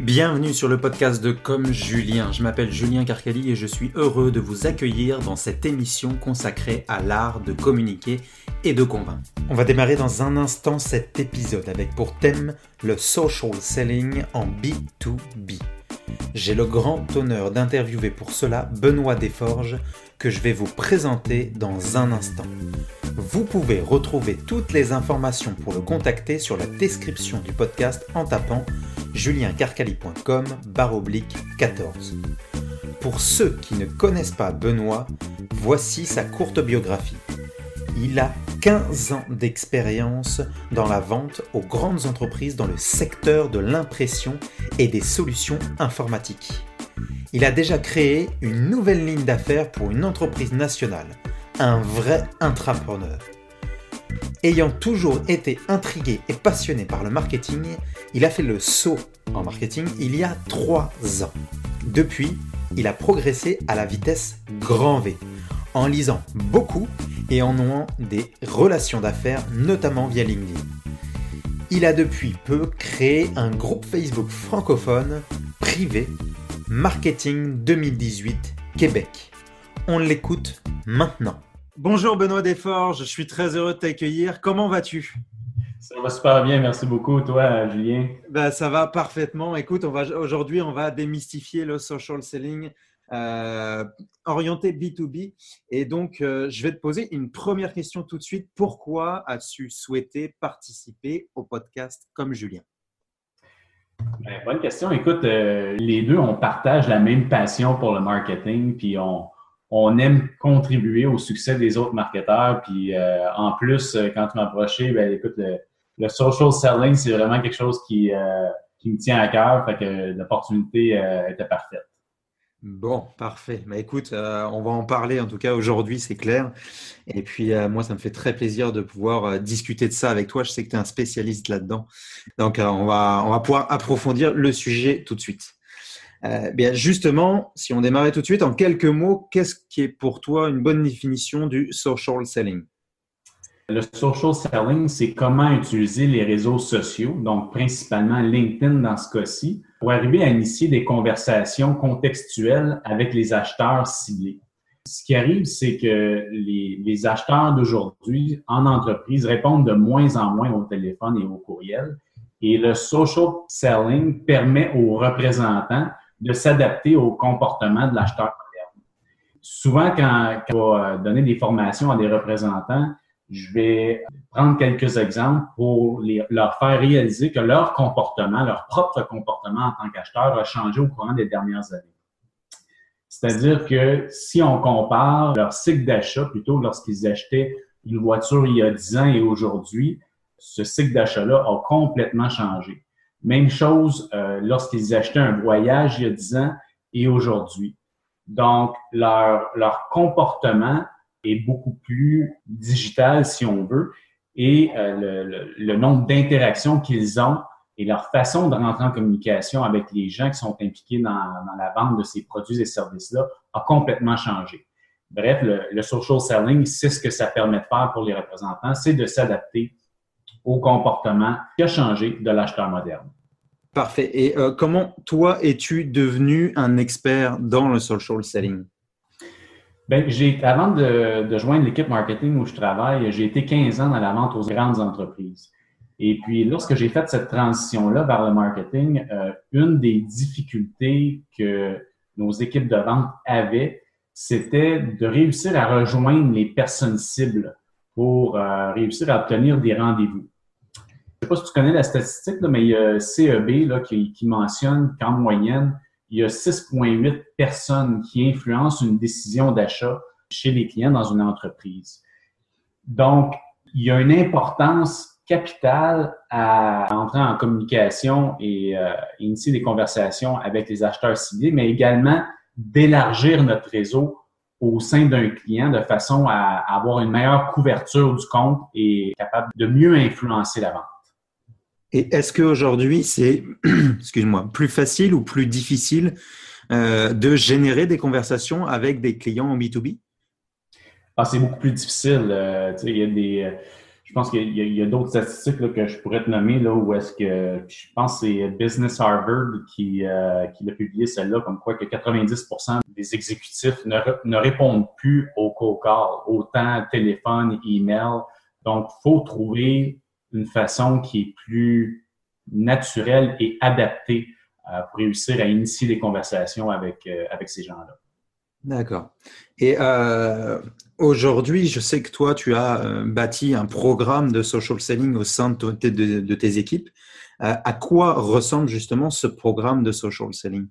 Bienvenue sur le podcast de Comme Julien. Je m'appelle Julien Carcali et je suis heureux de vous accueillir dans cette émission consacrée à l'art de communiquer et de convaincre. On va démarrer dans un instant cet épisode avec pour thème le social selling en B2B. J'ai le grand honneur d'interviewer pour cela Benoît Desforges que je vais vous présenter dans un instant. Vous pouvez retrouver toutes les informations pour le contacter sur la description du podcast en tapant juliencarcali.com oblique 14. Pour ceux qui ne connaissent pas Benoît, voici sa courte biographie. Il a 15 ans d'expérience dans la vente aux grandes entreprises dans le secteur de l'impression et des solutions informatiques. Il a déjà créé une nouvelle ligne d'affaires pour une entreprise nationale, un vrai intrapreneur. Ayant toujours été intrigué et passionné par le marketing, il a fait le saut en marketing il y a 3 ans. Depuis, il a progressé à la vitesse grand V, en lisant beaucoup et en nouant des relations d'affaires, notamment via LinkedIn. Il a depuis peu créé un groupe Facebook francophone privé Marketing 2018 Québec. On l'écoute maintenant. Bonjour Benoît Desforges, je suis très heureux de t'accueillir. Comment vas-tu? Ça va super bien, merci beaucoup. Toi, Julien? Ben, Ça va parfaitement. Écoute, aujourd'hui, on va démystifier le social selling euh, orienté B2B. Et donc, euh, je vais te poser une première question tout de suite. Pourquoi as-tu souhaité participer au podcast comme Julien? Ben, bonne question. Écoute, euh, les deux, on partage la même passion pour le marketing, puis on, on aime contribuer au succès des autres marketeurs. Puis euh, en plus, euh, quand tu m'as approché, ben, écoute, le, social selling, c'est vraiment quelque chose qui, euh, me tient à cœur. Fait que l'opportunité était parfaite. Bon, parfait. Bah, écoute, on va en parler en tout cas aujourd'hui, c'est clair. Et puis, moi, ça me fait très plaisir de pouvoir discuter de ça avec toi. Je sais que tu es un spécialiste là-dedans. Donc, on va pouvoir approfondir le sujet tout de suite. Euh, bien justement, si on démarrait tout de suite, en quelques mots, qu'est-ce qui est pour toi une bonne définition du social selling? Le social selling, c'est comment utiliser les réseaux sociaux, donc principalement LinkedIn dans ce cas-ci, pour arriver à initier des conversations contextuelles avec les acheteurs ciblés. Ce qui arrive, c'est que les, les acheteurs d'aujourd'hui en entreprise répondent de moins en moins au téléphone et au courriel. Et le social selling permet aux représentants de s'adapter au comportement de l'acheteur moderne. Souvent, quand, quand on va donner des formations à des représentants, je vais prendre quelques exemples pour leur faire réaliser que leur comportement, leur propre comportement en tant qu'acheteur a changé au courant des dernières années. C'est-à-dire que si on compare leur cycle d'achat, plutôt lorsqu'ils achetaient une voiture il y a 10 ans et aujourd'hui, ce cycle d'achat-là a complètement changé. Même chose euh, lorsqu'ils achetaient un voyage il y a 10 ans et aujourd'hui. Donc, leur, leur comportement est beaucoup plus digital, si on veut, et euh, le, le, nombre d'interactions qu'ils ont et leur façon de rentrer en communication avec les gens qui sont impliqués dans, dans la vente de ces produits et services-là a complètement changé. Bref, le, le social selling, c'est ce que ça permet de faire pour les représentants, c'est de s'adapter au comportement qui a changé de l'acheteur moderne. Parfait. Et euh, comment, toi, es-tu devenu un expert dans le social selling? Ben, j'ai, avant de, de joindre l'équipe marketing où je travaille, j'ai été 15 ans dans la vente aux grandes entreprises. Et puis, lorsque j'ai fait cette transition-là vers le marketing, euh, une des difficultés que nos équipes de vente avaient, c'était de réussir à rejoindre les personnes cibles pour euh, réussir à obtenir des rendez-vous. Je sais pas si tu connais la statistique, mais il y a CEB là, qui, mentionne qu'en moyenne, il y a 6,8 personnes qui influencent une décision d'achat chez les clients dans une entreprise. Donc, il y a une importance capitale à entrer en communication et euh, initier des conversations avec les acheteurs ciblés, mais également d'élargir notre réseau au sein d'un client de façon à avoir une meilleure couverture du compte et capable de mieux influencer la vente. Et est-ce qu'aujourd'hui, c'est, excuse-moi, plus facile ou plus difficile euh, de générer des conversations avec des clients en B2B? Ah, c'est beaucoup plus difficile. Euh, il y a des, Je pense qu'il y a, d'autres statistiques que je pourrais te nommer là où est-ce que je pense que c'est Business Harvard qui, euh, qui a publié celle-là, comme quoi que 90% des exécutifs ne, répondent plus aux call autant téléphone, email. Donc, faut trouver une façon qui est plus naturelle et adaptée euh, pour réussir à initier des conversations avec, euh, avec ces gens-là. D'accord. Et euh, aujourd'hui, je sais que toi, tu as bâti un programme de social selling au sein de, tes équipes. À quoi ressemble justement ce programme de social selling?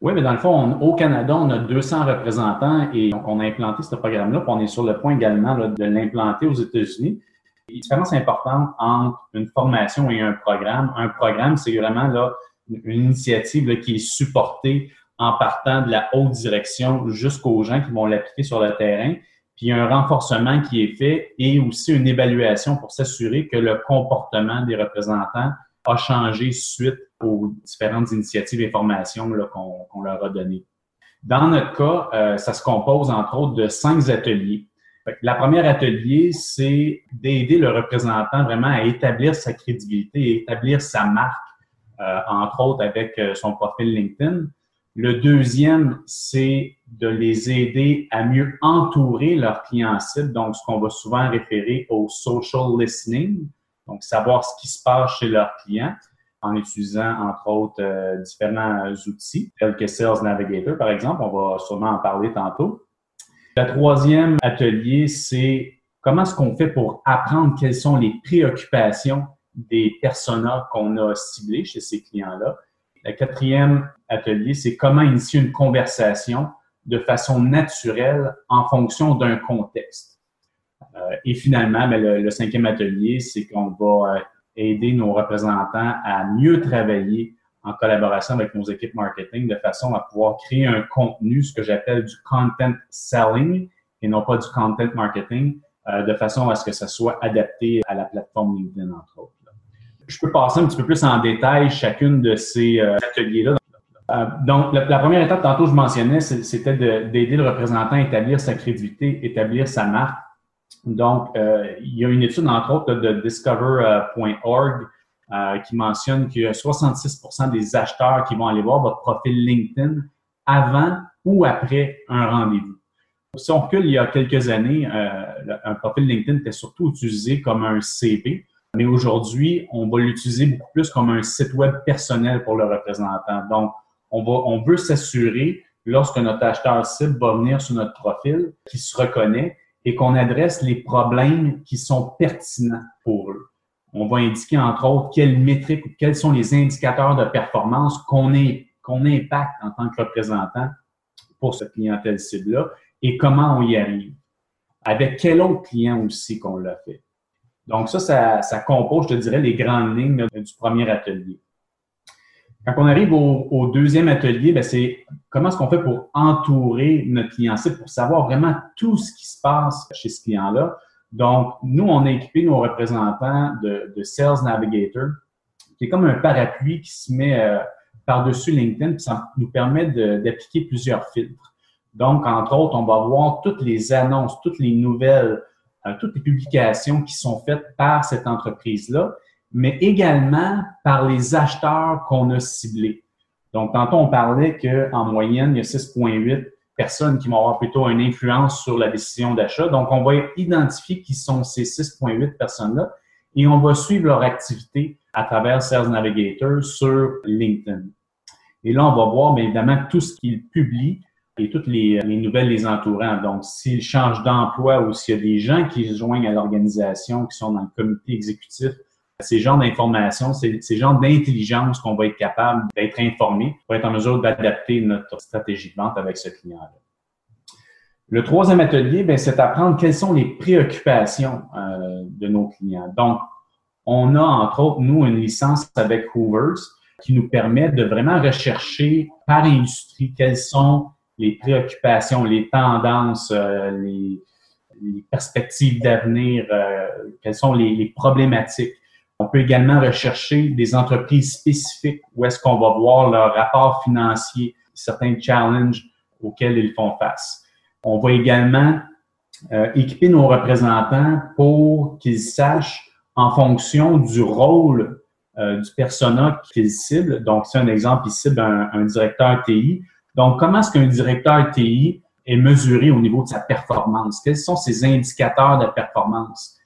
Oui, mais dans le fond, au Canada, on a 200 représentants et on a implanté ce programme-là. On est sur le point également de l'implanter aux États-Unis. Une différence importante entre une formation et un programme. Un programme, c'est vraiment là, une initiative qui est supportée en partant de la haute direction jusqu'aux gens qui vont l'appliquer sur le terrain. Puis il y a un renforcement qui est fait et aussi une évaluation pour s'assurer que le comportement des représentants a changé suite aux différentes initiatives et formations qu'on leur a données. Dans notre cas, euh, ça se compose entre autres de cinq ateliers. La première atelier, c'est d'aider le représentant vraiment à établir sa crédibilité établir sa marque, euh, entre autres avec euh, son profil LinkedIn. Le deuxième, c'est de les aider à mieux entourer leurs clients cibles, donc ce qu'on va souvent référer au social listening, donc savoir ce qui se passe chez leurs clients en utilisant entre autres euh, différents outils tels que Sales Navigator par exemple, on va sûrement en parler tantôt. Le troisième atelier, c'est comment est-ce qu'on fait pour apprendre quelles sont les préoccupations des personas qu'on a ciblés chez ces clients-là le quatrième atelier, c'est comment initier une conversation de façon naturelle en fonction d'un contexte. Euh, et finalement, ben, le, cinquième atelier, c'est qu'on va euh, aider nos représentants à mieux travailler en collaboration avec nos équipes marketing de façon à pouvoir créer un contenu, ce que j'appelle du content selling et non pas du content marketing, euh, de façon à ce que ça soit adapté à la plateforme LinkedIn, entre autres je peux passer un petit peu plus en détail chacune de ces euh, ateliers-là. Euh, donc, la, première étape, tantôt je mentionnais, c'était d'aider le représentant à établir sa crédibilité, établir sa marque. Donc, euh, il y a une étude, entre autres, de discover.org qui mentionne que 66% des acheteurs qui vont aller voir votre profil LinkedIn avant ou après un rendez-vous. Si on recule il y a quelques années, un profil LinkedIn était surtout utilisé comme un CV. Mais aujourd'hui, on va l'utiliser beaucoup plus comme un site web personnel pour le représentant. Donc, on, va, on veut s'assurer, lorsque notre acheteur cible va venir sur notre profil, qu'il se reconnaît et qu'on adresse les problèmes qui sont pertinents pour eux. On va indiquer, entre autres, quelles métriques ou quels sont les indicateurs de performance qu'on qu'on impacte en tant que représentant pour cette clientèle cible-là et comment on y arrive. Avec quel autre client aussi qu'on l'a fait. Donc ça, ça, compose, je te dirais, les grandes lignes du premier atelier. Quand on arrive au, deuxième atelier, ben, c'est comment est-ce qu'on fait pour entourer notre client cible, pour savoir vraiment tout ce qui se passe chez ce client-là. Donc, nous, on a équipé nos représentants de, Sales Navigator, qui est comme un parapluie qui se met euh, par-dessus LinkedIn, puis ça nous permet d'appliquer plusieurs filtres. Donc, entre autres, on va voir toutes les annonces, toutes les nouvelles, euh, toutes les publications qui sont faites par cette entreprise-là, mais également par les acheteurs qu'on a ciblés. Donc, tantôt, on parlait qu'en moyenne, il y a 6,8 personnes qui vont avoir plutôt une influence sur la décision d'achat. Donc, on va identifier qui sont ces 6,8 personnes-là et on va suivre leur activité à travers Sales Navigator sur LinkedIn. Et là, on va voir, bien évidemment, tout ce qu'ils publient et toutes les, nouvelles les entourant. Donc, s'ils changent d'emploi ou s'il y a des gens qui se joignent à l'organisation, qui sont dans le comité exécutif, ces genres d'informations, ces, genres d'intelligence qu'on va être capable d'être informé pour être en mesure d'adapter notre stratégie de vente avec ce client-là. Le troisième atelier, ben, c'est apprendre quelles sont les préoccupations euh, de nos clients. Donc, on a entre autres, nous, une licence avec Hoovers qui nous permet de vraiment rechercher par industrie quelles sont les préoccupations, les tendances, euh, les, perspectives d'avenir, euh, quelles sont les, problématiques. On peut également rechercher des entreprises spécifiques où est-ce qu'on va voir leur rapport financier, certains challenges auxquels ils font face. On va également équiper nos représentants pour qu'ils sachent en fonction du rôle du persona qu'ils ciblent. Donc, c'est un exemple, ils ciblent un, directeur TI. Donc, comment est-ce qu'un directeur TI est mesuré au niveau de sa performance? Quels sont ses indicateurs de performance?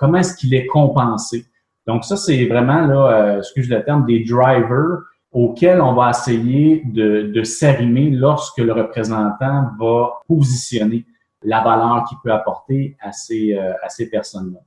comment est-ce qu'il est compensé? Donc, ça, c'est vraiment, là, excuse le terme, des drivers auquel on va essayer de, de s'arrimer lorsque le représentant va positionner la valeur qu'il peut apporter à ces, euh, à ces personnes-là.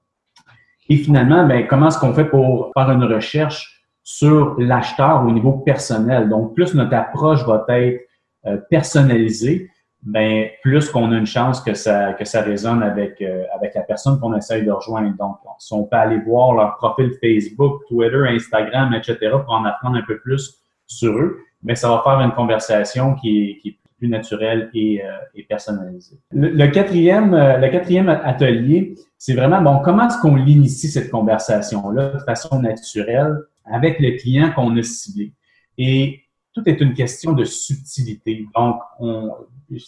Et finalement, ben, comment est-ce qu'on fait pour faire une recherche sur l'acheteur au niveau personnel? Donc, plus notre approche va être euh, personnalisée, ben, plus qu'on a une chance que ça, que ça résonne avec, euh, avec la personne qu'on essaye de rejoindre. Donc, si on peut aller voir leur profil Facebook, Twitter, Instagram, etc., pour en apprendre un peu plus sur eux, mais ça va faire une conversation qui est, plus naturelle et, euh, personnalisée. Le, quatrième, euh, le quatrième atelier, c'est vraiment, bon, comment est-ce qu'on l'initie, cette conversation-là, de façon naturelle, avec le client qu'on a ciblé? Et tout est une question de subtilité. Donc,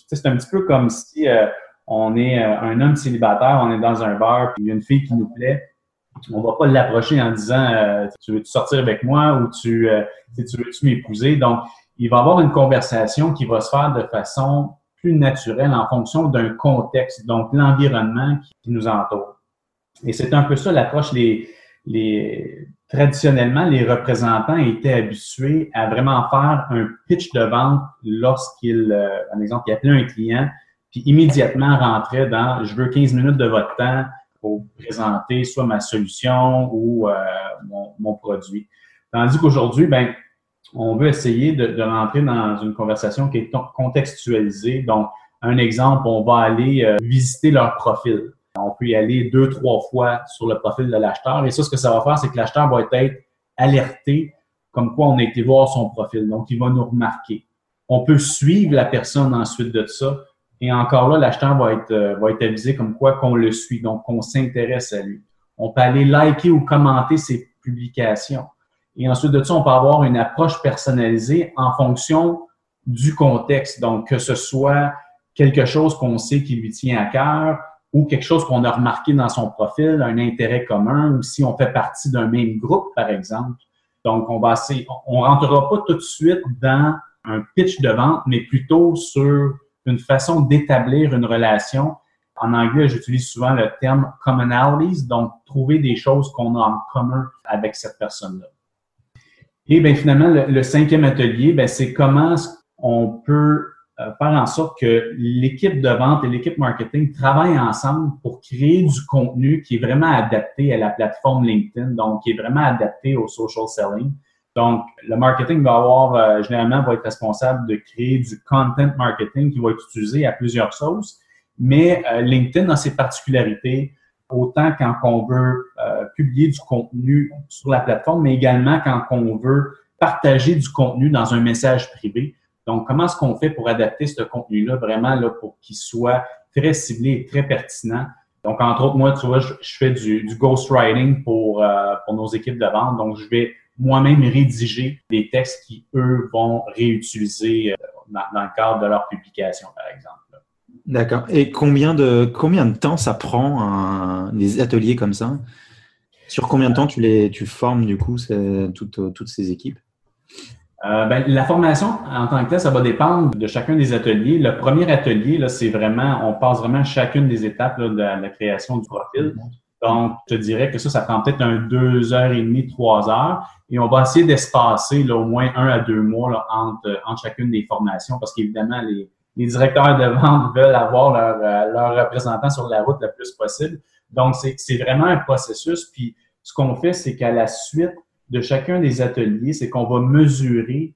c'est un petit peu comme si euh, on est un homme célibataire, on est dans un bar, puis il y a une fille qui nous plaît, on va pas l'approcher en disant euh, tu veux -tu sortir avec moi ou tu, euh, tu veux-tu m'épouser. Donc, il va y avoir une conversation qui va se faire de façon plus naturelle en fonction d'un contexte, donc l'environnement qui, nous entoure. Et c'est un peu ça l'approche. Les, les, traditionnellement, les représentants étaient habitués à vraiment faire un pitch de vente lorsqu'ils, euh, par exemple, ils appelaient un client, puis immédiatement rentraient dans je veux 15 minutes de votre temps, pour présenter soit ma solution ou euh, mon, produit. Tandis qu'aujourd'hui, ben, on veut essayer de, rentrer dans une conversation qui est contextualisée. Donc, un exemple, on va aller euh, visiter leur profil. On peut y aller deux, trois fois sur le profil de l'acheteur. Et ça, ce que ça va faire, c'est que l'acheteur va être alerté comme quoi on a été voir son profil. Donc, il va nous remarquer. On peut suivre la personne ensuite de ça et encore là, l'acheteur va être, euh, va être avisé comme quoi qu'on le suit, donc qu'on s'intéresse à lui. On peut aller liker ou commenter ses publications. Et ensuite de ça, on peut avoir une approche personnalisée en fonction du contexte. Donc, que ce soit quelque chose qu'on sait qui lui tient à cœur ou quelque chose qu'on a remarqué dans son profil, un intérêt commun, ou si on fait partie d'un même groupe, par exemple. Donc, on va essayer, on rentrera pas tout de suite dans un pitch de vente, mais plutôt sur une façon d'établir une relation. En anglais, j'utilise souvent le terme commonalities, donc trouver des choses qu'on a en commun avec cette personne-là. Et bien finalement, le, cinquième atelier, c'est comment on peut euh, faire en sorte que l'équipe de vente et l'équipe marketing travaillent ensemble pour créer du contenu qui est vraiment adapté à la plateforme LinkedIn, donc qui est vraiment adapté au social selling. Donc, le marketing va avoir, euh, généralement, va être responsable de créer du content marketing qui va être utilisé à plusieurs sauces. Mais euh, LinkedIn a ses particularités, autant quand on veut publier du contenu sur la plateforme, mais également quand on veut partager du contenu dans un message privé. Donc, comment est-ce qu'on fait pour adapter ce contenu-là vraiment là, pour qu'il soit très ciblé et très pertinent? Donc, entre autres, moi, tu vois, je, fais du, ghostwriting pour, pour nos équipes de vente. Donc, je vais moi-même rédiger des textes qui, eux, vont réutiliser euh, dans, le cadre de leur publication, par exemple. D'accord. Et combien de, temps ça prend des ateliers comme ça? Sur combien de temps tu, les, formes, du coup, toutes ces équipes? Euh, ben, la formation en tant que telle, ça va dépendre de chacun des ateliers. Le premier atelier, là, c'est vraiment, on passe vraiment chacune des étapes de, la, création du profil. Donc, je dirais que ça, ça prend peut-être un deux heures et demie, trois heures. Et on va essayer d'espacer au moins un à deux mois entre, entre chacune des formations parce qu'évidemment, les, les directeurs de vente veulent avoir leur, euh, leur représentant sur la route le plus possible. Donc, c'est vraiment un processus. Puis, ce qu'on fait, c'est qu'à la suite de chacun des ateliers, c'est qu'on va mesurer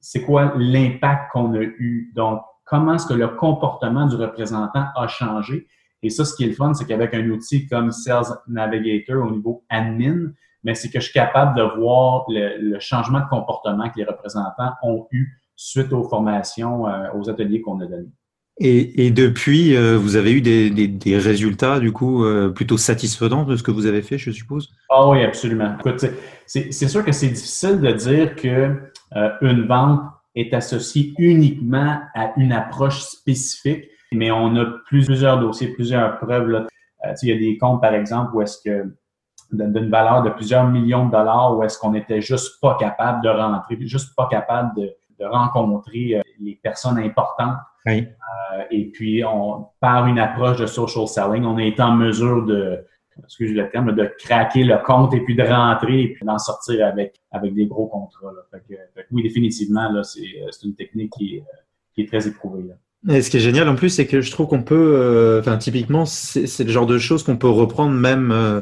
c'est quoi l'impact qu'on a eu. Donc, comment est-ce que le comportement du représentant a changé. Et ça, ce qui est le fun, c'est qu'avec un outil comme Sales Navigator au niveau admin, mais c'est que je suis capable de voir le, changement de comportement que les représentants ont eu suite aux formations, euh, aux ateliers qu'on a donnés. Et, depuis, euh, vous avez eu des, résultats, du coup, euh, plutôt satisfaisants de ce que vous avez fait, je suppose? Ah oui, absolument. Écoute, c'est sûr que c'est difficile de dire que une vente est associée uniquement à une approche spécifique mais on a plusieurs dossiers, plusieurs preuves. Euh, il y a des comptes, par exemple, où est-ce que d'une valeur de plusieurs millions de dollars, où est-ce qu'on était juste pas capable de rentrer, juste pas capable de, de rencontrer euh, les personnes importantes. Oui. Euh, et puis, on, par une approche de social selling, on est en mesure de, excusez le terme, de craquer le compte et puis de rentrer et puis d'en sortir avec, avec des gros contrats. Là. Fait que, fait que oui, définitivement, là, c'est, c'est une technique qui est, qui est très éprouvée. Là. Et ce qui est génial en plus, c'est que je trouve qu'on peut, euh, enfin typiquement, c'est le genre de choses qu'on peut reprendre même, euh,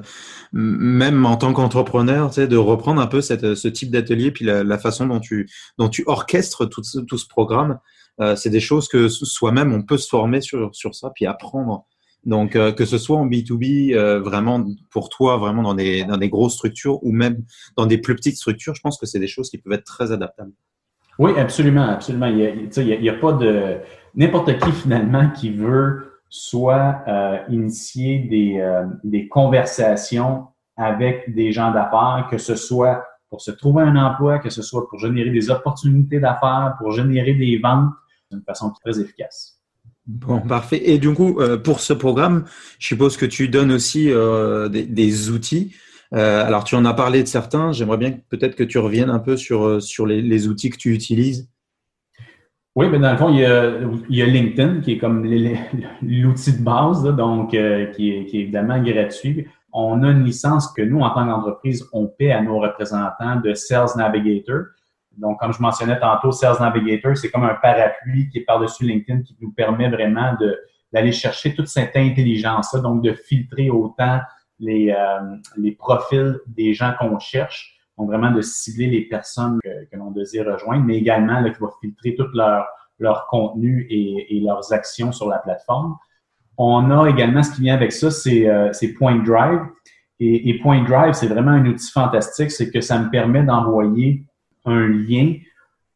même en tant qu'entrepreneur, tu sais, de reprendre un peu cette, ce type d'atelier, puis la, la, façon dont tu, dont tu orchestres tout, tout ce programme. Euh, c'est des choses que soi-même on peut se former sur, sur ça, puis apprendre. Donc euh, que ce soit en B2B, euh, vraiment pour toi, vraiment dans des, dans des grosses structures ou même dans des plus petites structures, je pense que c'est des choses qui peuvent être très adaptables. Oui, absolument, absolument. Il n'y a, a, pas de n'importe qui finalement qui veut soit initier des, des conversations avec des gens d'affaires, que ce soit pour se trouver un emploi, que ce soit pour générer des opportunités d'affaires, pour générer des ventes d'une façon très efficace. Bon, parfait. Et du coup, euh, pour ce programme, je suppose que tu donnes aussi euh, des, des, outils euh, alors, tu en as parlé de certains. J'aimerais bien peut-être que tu reviennes un peu sur, sur les, les outils que tu utilises. Oui, mais dans le fond, il y a, il y a LinkedIn qui est comme l'outil de base, là, donc euh, qui, est, qui, est, évidemment gratuit. On a une licence que nous, en tant qu'entreprise, on paie à nos représentants de Sales Navigator. Donc, comme je mentionnais tantôt, Sales Navigator, c'est comme un parapluie qui est par-dessus LinkedIn qui nous permet vraiment d'aller chercher toute cette intelligence-là, donc de filtrer autant les, euh, les profils des gens qu'on cherche. Donc, vraiment de cibler les personnes que, que l'on désire rejoindre, mais également là, qui va filtrer tout leur, leur contenu et, et, leurs actions sur la plateforme. On a également ce qui vient avec ça, c'est euh, Point Drive. Et, et Point Drive, c'est vraiment un outil fantastique, c'est que ça me permet d'envoyer un lien.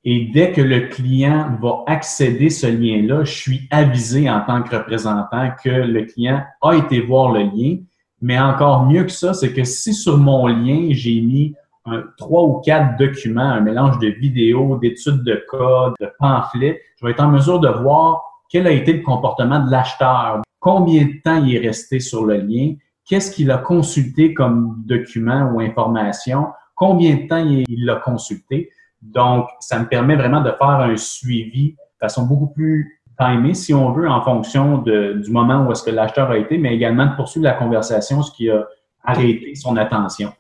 Et dès que le client va accéder ce lien-là, je suis avisé en tant que représentant que le client a été voir le lien. Mais encore mieux que ça, c'est que si sur mon lien, j'ai mis trois ou quatre documents, un mélange de vidéos, d'études de code, de pamphlets, je vais être en mesure de voir quel a été le comportement de l'acheteur, combien de temps il est resté sur le lien, qu'est-ce qu'il a consulté comme document ou information, combien de temps il l'a consulté. Donc, ça me permet vraiment de faire un suivi de façon beaucoup plus timer, si on veut, en fonction de, du moment où est-ce que l'acheteur a été, mais également de poursuivre la conversation, ce qui a arrêté son attention.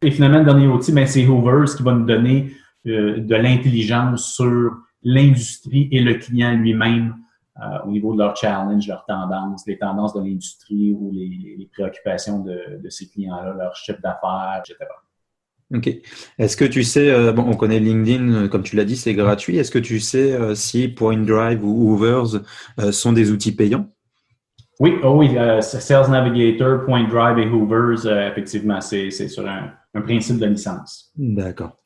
Et finalement, le dernier outil, ben, c'est Hoovers qui va nous donner euh, de l'intelligence sur l'industrie et le client lui-même euh, au niveau de leurs challenges, leurs tendances, les tendances de l'industrie ou les, les préoccupations de, de ces clients-là, leur chiffre d'affaires, etc. Ok. Est-ce que tu sais, euh, bon, on connaît LinkedIn, euh, comme tu l'as dit, c'est gratuit. Est-ce que tu sais euh, si Point Drive ou Hoovers euh, sont des outils payants? Oui, oh oui, Sales Navigator, Point Drive et Hoovers, effectivement, c'est sur un, un, principe de licence. D'accord.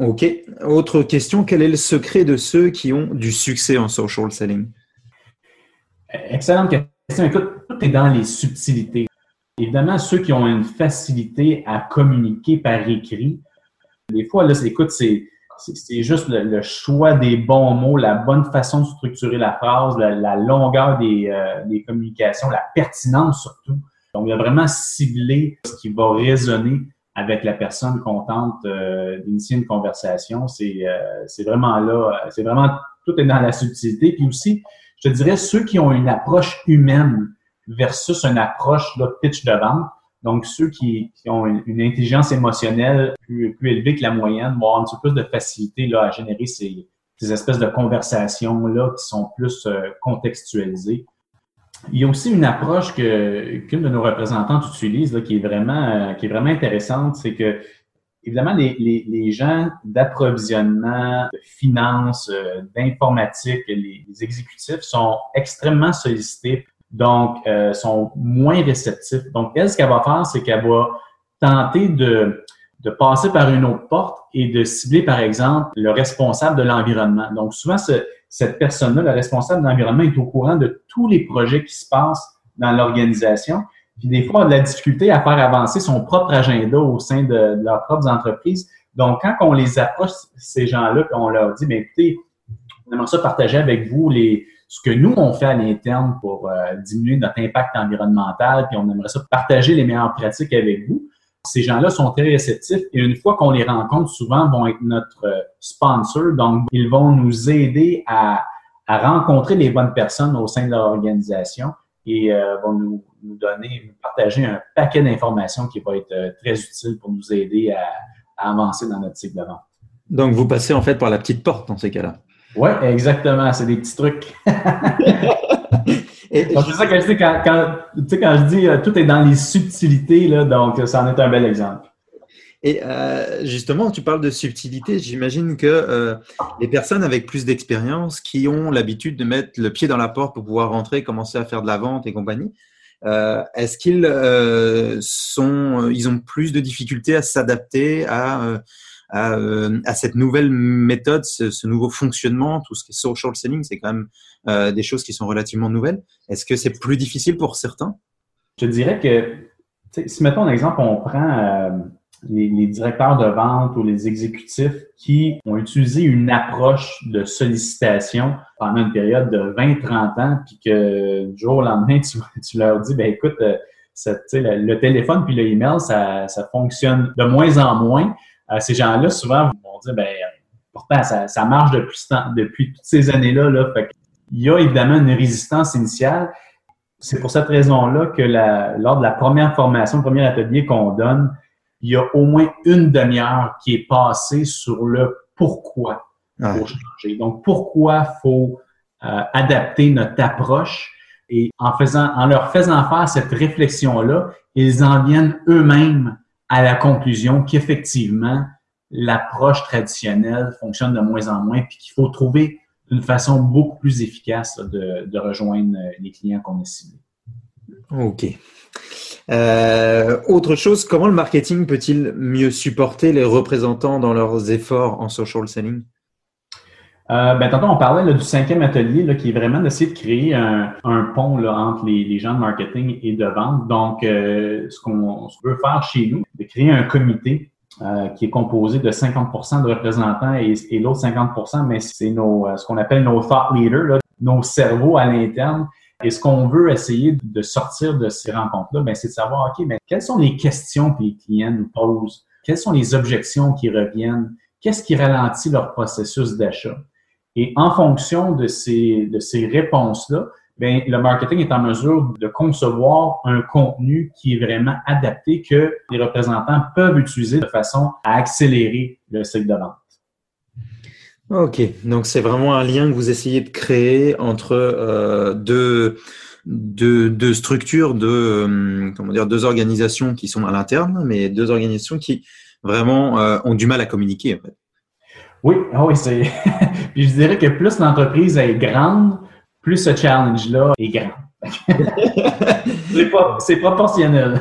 Ok. Autre question, quel est le secret de ceux qui ont du succès en social selling? Excellente question. Écoute, tout est dans les subtilités. Évidemment, ceux qui ont une facilité à communiquer par écrit, des fois, là, écoute, c'est, c'est juste le, choix des bons mots, la bonne façon de structurer la phrase, la, longueur des, euh, des, communications, la pertinence surtout. Donc, il y a vraiment ciblé ce qui va résonner avec la personne contente euh, d'initier une conversation. C'est, euh, c'est vraiment là, c'est vraiment, tout est dans la subtilité. Puis aussi, je te dirais, ceux qui ont une approche humaine, versus une approche de pitch de vente. Donc, ceux qui, ont une, intelligence émotionnelle plus, élevée que la moyenne vont avoir un petit peu plus de facilité là, à générer ces, ces espèces de conversations-là qui sont plus euh, contextualisées. Il y a aussi une approche que qu'une de nos représentantes utilise là, qui est vraiment euh, qui est vraiment intéressante, c'est que évidemment les, les, gens d'approvisionnement, de finances, euh, d'informatique, les, exécutifs sont extrêmement sollicités donc euh, sont moins réceptifs. Donc, elle, ce qu'elle va faire, c'est qu'elle va tenter de, de passer par une autre porte et de cibler, par exemple, le responsable de l'environnement. Donc, souvent, ce, cette personne-là, le responsable de l'environnement, est au courant de tous les projets qui se passent dans l'organisation. Puis des fois, a de la difficulté à faire avancer son propre agenda au sein de, de leurs propres entreprises. Donc, quand on les approche, ces gens-là, on leur dit, bien écoutez, on aimerait ça partager avec vous les, ce que nous, on fait à l'interne pour euh, diminuer notre impact environnemental, puis on aimerait ça partager les meilleures pratiques avec vous. Ces gens-là sont très réceptifs et une fois qu'on les rencontre, souvent vont être notre euh, sponsor. Donc, ils vont nous aider à, rencontrer les bonnes personnes au sein de leur organisation et euh, vont nous, donner, nous partager un paquet d'informations qui va être très utile pour nous aider à, à, avancer dans notre cycle de vente. Donc, vous passez en fait par la petite porte dans ces cas-là. Oui, exactement. C'est des petits trucs. c'est ça que je dis quand, quand, quand je dis euh, tout est dans les subtilités, là, donc ça en est un bel exemple. Et euh, justement, tu parles de subtilité. J'imagine que euh, les personnes avec plus d'expérience, qui ont l'habitude de mettre le pied dans la porte pour pouvoir rentrer, commencer à faire de la vente et compagnie, euh, est-ce qu'ils euh, sont, ils ont plus de difficultés à s'adapter à, euh, à, euh, à, cette nouvelle méthode, ce, nouveau fonctionnement, tout ce qui est social selling, c'est quand même des choses qui sont relativement nouvelles. Est-ce que c'est plus difficile pour certains? Je dirais que, si mettons un exemple, on prend les, les, directeurs de vente ou les exécutifs qui ont utilisé une approche de sollicitation pendant une période de 20-30 ans, puis que du jour au lendemain, tu, leur dis, ben écoute, euh, le, téléphone puis le email, ça fonctionne de moins en moins. Euh, ces gens-là, souvent, vont dire, ben pourtant, ça, ça marche depuis, depuis toutes ces années-là. Là, fait il y a évidemment une résistance initiale. C'est pour cette raison-là que la, lors de la première formation, le premier atelier qu'on donne, il y a au moins une demi-heure qui est passée sur le pourquoi il faut changer. Donc, pourquoi faut euh, adapter notre approche et en faisant, en leur faisant faire cette réflexion-là, ils en viennent eux-mêmes à la conclusion qu'effectivement, l'approche traditionnelle fonctionne de moins en moins puis qu'il faut trouver une façon beaucoup plus efficace de, de rejoindre les clients qu'on a ciblés. OK. Euh, autre chose, comment le marketing peut-il mieux supporter les représentants dans leurs efforts en social selling? Euh, ben, tantôt, on parlait là, du cinquième atelier là, qui est vraiment d'essayer de créer un, un pont là, entre les, les, gens de marketing et de vente. Donc, euh, ce qu'on veut faire chez nous, créer un comité euh, qui est composé de 50% de représentants et, et l'autre 50 mais c'est nos euh, ce qu'on appelle nos thought leaders, là, nos cerveaux à l'interne et ce qu'on veut essayer de sortir de ces rencontres-là, ben, c'est de savoir, OK, mais quelles sont les questions que les clients nous posent? Quelles sont les objections qui reviennent? Qu'est-ce qui ralentit leur processus d'achat? Et en fonction de ces, de ces réponses-là, ben, le marketing est en mesure de concevoir un contenu qui est vraiment adapté que les représentants peuvent utiliser de façon à accélérer le cycle de vente. Ok, donc c'est vraiment un lien que vous essayez de créer entre euh, deux, deux, deux, structures, deux, euh, comment dire, deux organisations qui sont à l'interne, mais deux organisations qui vraiment euh, ont du mal à communiquer. En fait. Oui, ah oui, c'est. Puis je dirais que plus l'entreprise est grande, plus ce challenge-là est grand. c'est, pas, c'est proportionnel.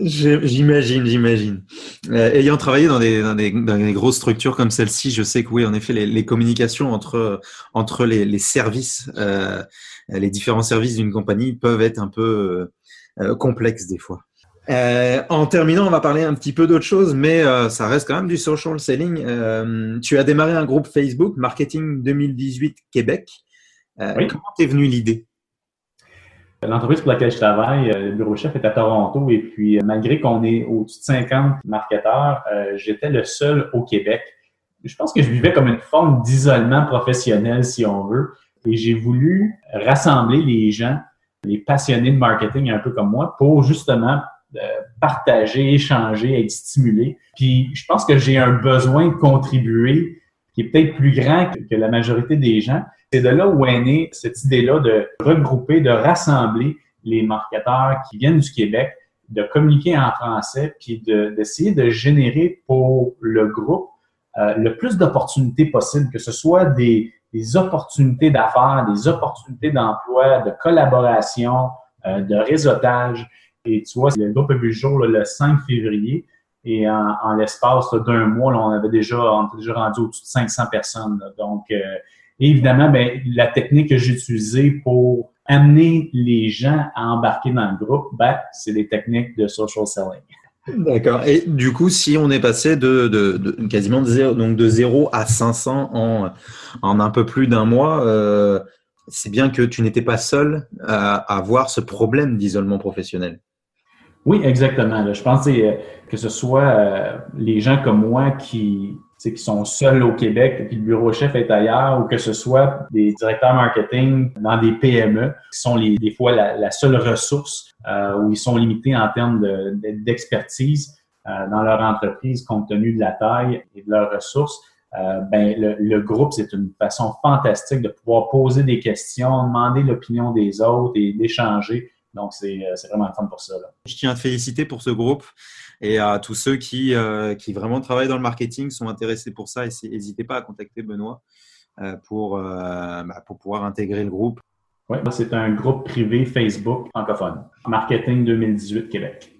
J'imagine, j'imagine. Euh, ayant travaillé dans des, dans des, dans, des, grosses structures comme celle-ci, je sais que oui, en effet, les, les communications entre, entre les, les services, euh, les différents services d'une compagnie peuvent être un peu euh, complexes des fois. Euh, en terminant, on va parler un petit peu d'autre chose, mais euh, ça reste quand même du social selling. Euh, tu as démarré un groupe Facebook, Marketing 2018 Québec. Oui. Comment t'es venue l'idée? L'entreprise pour laquelle je travaille, le bureau chef est à Toronto et puis malgré qu'on est au-dessus de 50 marketeurs, j'étais le seul au Québec. Je pense que je vivais comme une forme d'isolement professionnel, si on veut, et j'ai voulu rassembler les gens, les passionnés de marketing un peu comme moi, pour justement partager, échanger, être stimulé. Puis je pense que j'ai un besoin de contribuer qui est peut-être plus grand que, la majorité des gens. C'est de là où est née cette idée-là de regrouper, de rassembler les marketeurs qui viennent du Québec, de communiquer en français, puis d'essayer de, de, générer pour le groupe euh, le plus d'opportunités possibles, que ce soit des, des opportunités d'affaires, des opportunités d'emploi, de collaboration, euh, de réseautage. Et tu vois, le groupe a vu le jour le 5 février. Et en, en l'espace d'un mois, là, on avait déjà, on était déjà rendu au-dessus de 500 personnes. Là. Donc, euh, évidemment, ben, la technique que j'ai utilisée pour amener les gens à embarquer dans le groupe, ben, c'est des techniques de social selling. D'accord. Et du coup, si on est passé de, de, de quasiment de 0, donc de 0 à 500 en, en un peu plus d'un mois, euh, c'est bien que tu n'étais pas seul à, avoir ce problème d'isolement professionnel. Oui, exactement. Je pense que ce soit les gens comme moi qui qui sont seuls au Québec, puis le bureau chef est ailleurs, ou que ce soit des directeurs marketing dans des PME, qui sont les, des fois la, seule ressource euh, où ils sont limités en termes d'expertise euh, dans leur entreprise compte tenu de la taille et de leurs ressources. Euh, ben, le, le groupe, c'est une façon fantastique de pouvoir poser des questions, demander l'opinion des autres et d'échanger. Donc, c'est vraiment le fun pour ça. Là. Je tiens à te féliciter pour ce groupe et à tous ceux qui, euh, qui vraiment travaillent dans le marketing, sont intéressés pour ça, n'hésitez pas à contacter Benoît euh, pour, euh, bah, pour pouvoir intégrer le groupe. Oui, c'est un groupe privé Facebook francophone. Marketing 2018 Québec.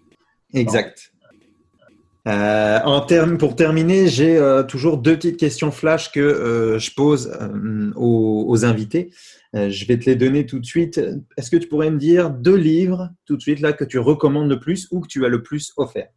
Exact. En termes, pour terminer, j'ai toujours deux petites questions flash que je pose aux, invités. je vais te les donner tout de suite. Est-ce que tu pourrais me dire deux livres tout de suite là que tu recommandes le plus ou que tu as le plus offert?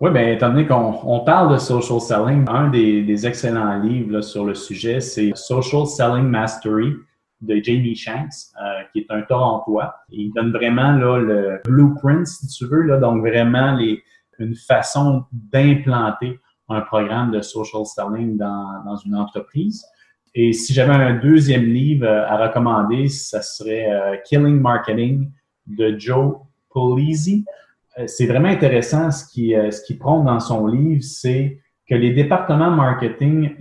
Oui, bien, étant donné qu'on parle de social selling, un des, excellents livres sur le sujet, c'est Social Selling Mastery de Jamie Shanks, euh, qui est un Torontois. il donne vraiment le blueprint, si tu veux, donc vraiment les, une façon d'implanter un programme de social selling dans, dans une entreprise. Et si j'avais un deuxième livre à recommander, ça serait euh, Killing Marketing de Joe Polizzi. Euh, c'est vraiment intéressant ce qui, euh, ce qui prône dans son livre, c'est que les départements marketing,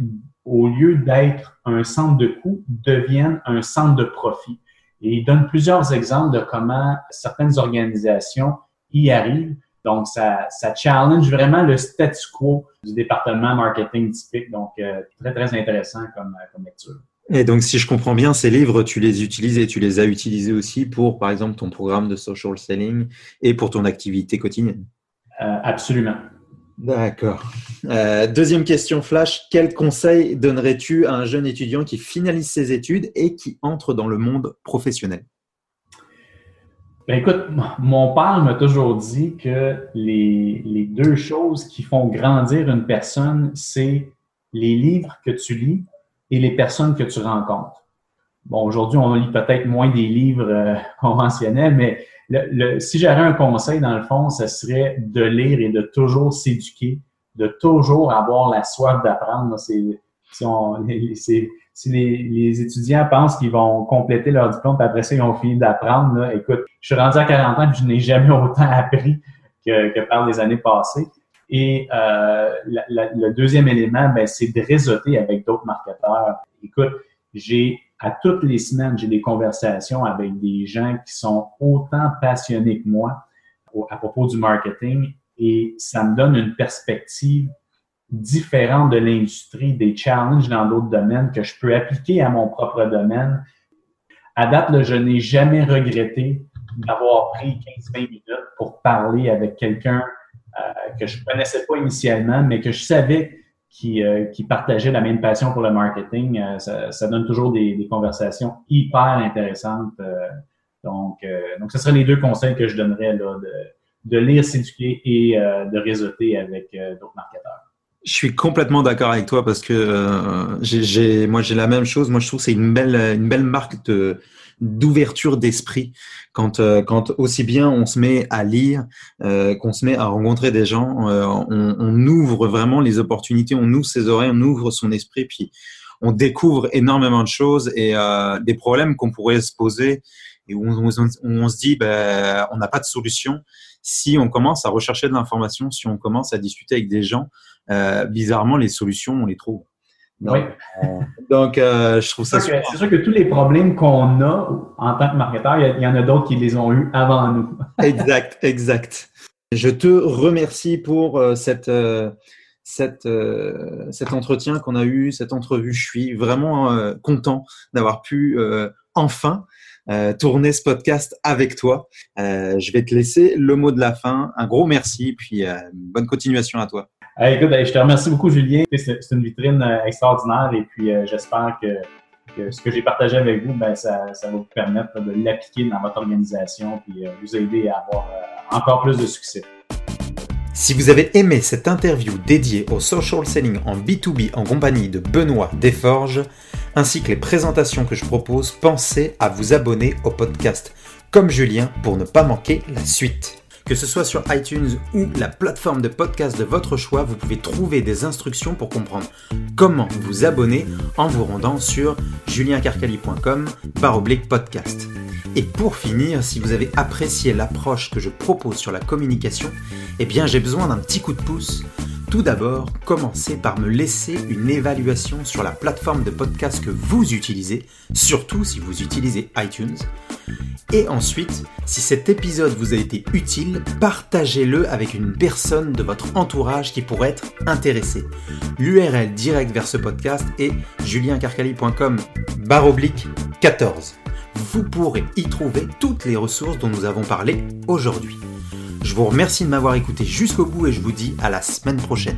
au lieu d'être un centre de coût, deviennent un centre de profit. Et il donne plusieurs exemples de comment certaines organisations y arrivent. Donc, ça, ça challenge vraiment le statu quo du département marketing typique. Donc, euh, très, très intéressant comme, comme lecture. Et donc, si je comprends bien, ces livres, tu les utilises et tu les as utilisés aussi pour, par exemple, ton programme de social selling et pour ton activité quotidienne. Euh, absolument. D'accord. Euh, deuxième question flash. Quel conseil donnerais-tu à un jeune étudiant qui finalise ses études et qui entre dans le monde professionnel? Ben écoute, mon père m'a toujours dit que les, deux choses qui font grandir une personne, c'est les livres que tu lis et les personnes que tu rencontres. Bon, aujourd'hui, on lit peut-être moins des livres euh, conventionnels, mais si j'avais un conseil, dans le fond, ce serait de lire et de toujours s'éduquer, de toujours avoir la soif d'apprendre. Si, si les, les, étudiants pensent qu'ils vont compléter leur diplôme, puis après ça, ils ont fini d'apprendre, écoute, je suis rendu à 40 ans et je n'ai jamais autant appris que, que par les années passées. Et euh, le deuxième élément, ben, c'est de réseauter avec d'autres marketeurs. Écoute, j'ai à toutes les semaines, j'ai des conversations avec des gens qui sont autant passionnés que moi à propos du marketing et ça me donne une perspective différente de l'industrie, des challenges dans d'autres domaines que je peux appliquer à mon propre domaine. À date, je n'ai jamais regretté d'avoir pris 15-20 minutes pour parler avec quelqu'un euh, que je connaissais pas initialement, mais que je savais qui, euh, qui partageaient la même passion pour le marketing. Euh, ça, ça, donne toujours des, des, conversations hyper intéressantes. donc, donc, ce seraient les deux conseils que je donnerais là, de, de lire, s'éduquer et de réseauter avec d'autres marketeurs. Je suis complètement d'accord avec toi parce que j'ai, moi j'ai la même chose. Moi je trouve que c'est une belle, une belle marque de, d'ouverture d'esprit quand euh, quand aussi bien on se met à lire euh, qu'on se met à rencontrer des gens euh, on, on, ouvre vraiment les opportunités on ouvre ses oreilles on ouvre son esprit puis on découvre énormément de choses et des problèmes qu'on pourrait se poser et où on, on, se dit ben on n'a pas de solution si on commence à rechercher de l'information si on commence à discuter avec des gens bizarrement les solutions on les trouve donc, oui. Euh, donc euh, je trouve ça C'est sûr que tous les problèmes qu'on a en tant que marketeur, il y, en a d'autres qui les ont eus avant nous. exact, exact. Je te remercie pour euh, cette, cette, cet entretien qu'on a eu, cette entrevue. Je suis vraiment content d'avoir pu enfin tourner ce podcast avec toi. je vais te laisser le mot de la fin. Un gros merci, puis bonne continuation à toi écoute, je te remercie beaucoup, Julien. C'est une vitrine euh, extraordinaire et puis euh, j'espère que, ce que j'ai partagé avec vous, ben, ça, va vous permettre de l'appliquer dans votre organisation et euh, vous aider à avoir encore plus de succès. Si vous avez aimé cette interview dédiée au social selling en B2B en compagnie de Benoît Desforges, ainsi que les présentations que je propose, pensez à vous abonner au podcast comme Julien pour ne pas manquer la suite. Que ce soit sur iTunes ou la plateforme de podcast de votre choix, vous pouvez trouver des instructions pour comprendre comment vous abonner en vous rendant sur juliencarcali.com podcast. Et pour finir, si vous avez apprécié l'approche que je propose sur la communication, eh bien j'ai besoin d'un petit coup de pouce. Tout d'abord, commencez par me laisser une évaluation sur la plateforme de podcast que vous utilisez, surtout si vous utilisez iTunes. Et ensuite, si cet épisode vous a été utile, partagez-le avec une personne de votre entourage qui pourrait être intéressée. L'URL direct vers ce podcast est juliencarcali.com oblique 14. Vous pourrez y trouver toutes les ressources dont nous avons parlé aujourd'hui. Je vous remercie de m'avoir écouté jusqu'au bout et je vous dis à la semaine prochaine.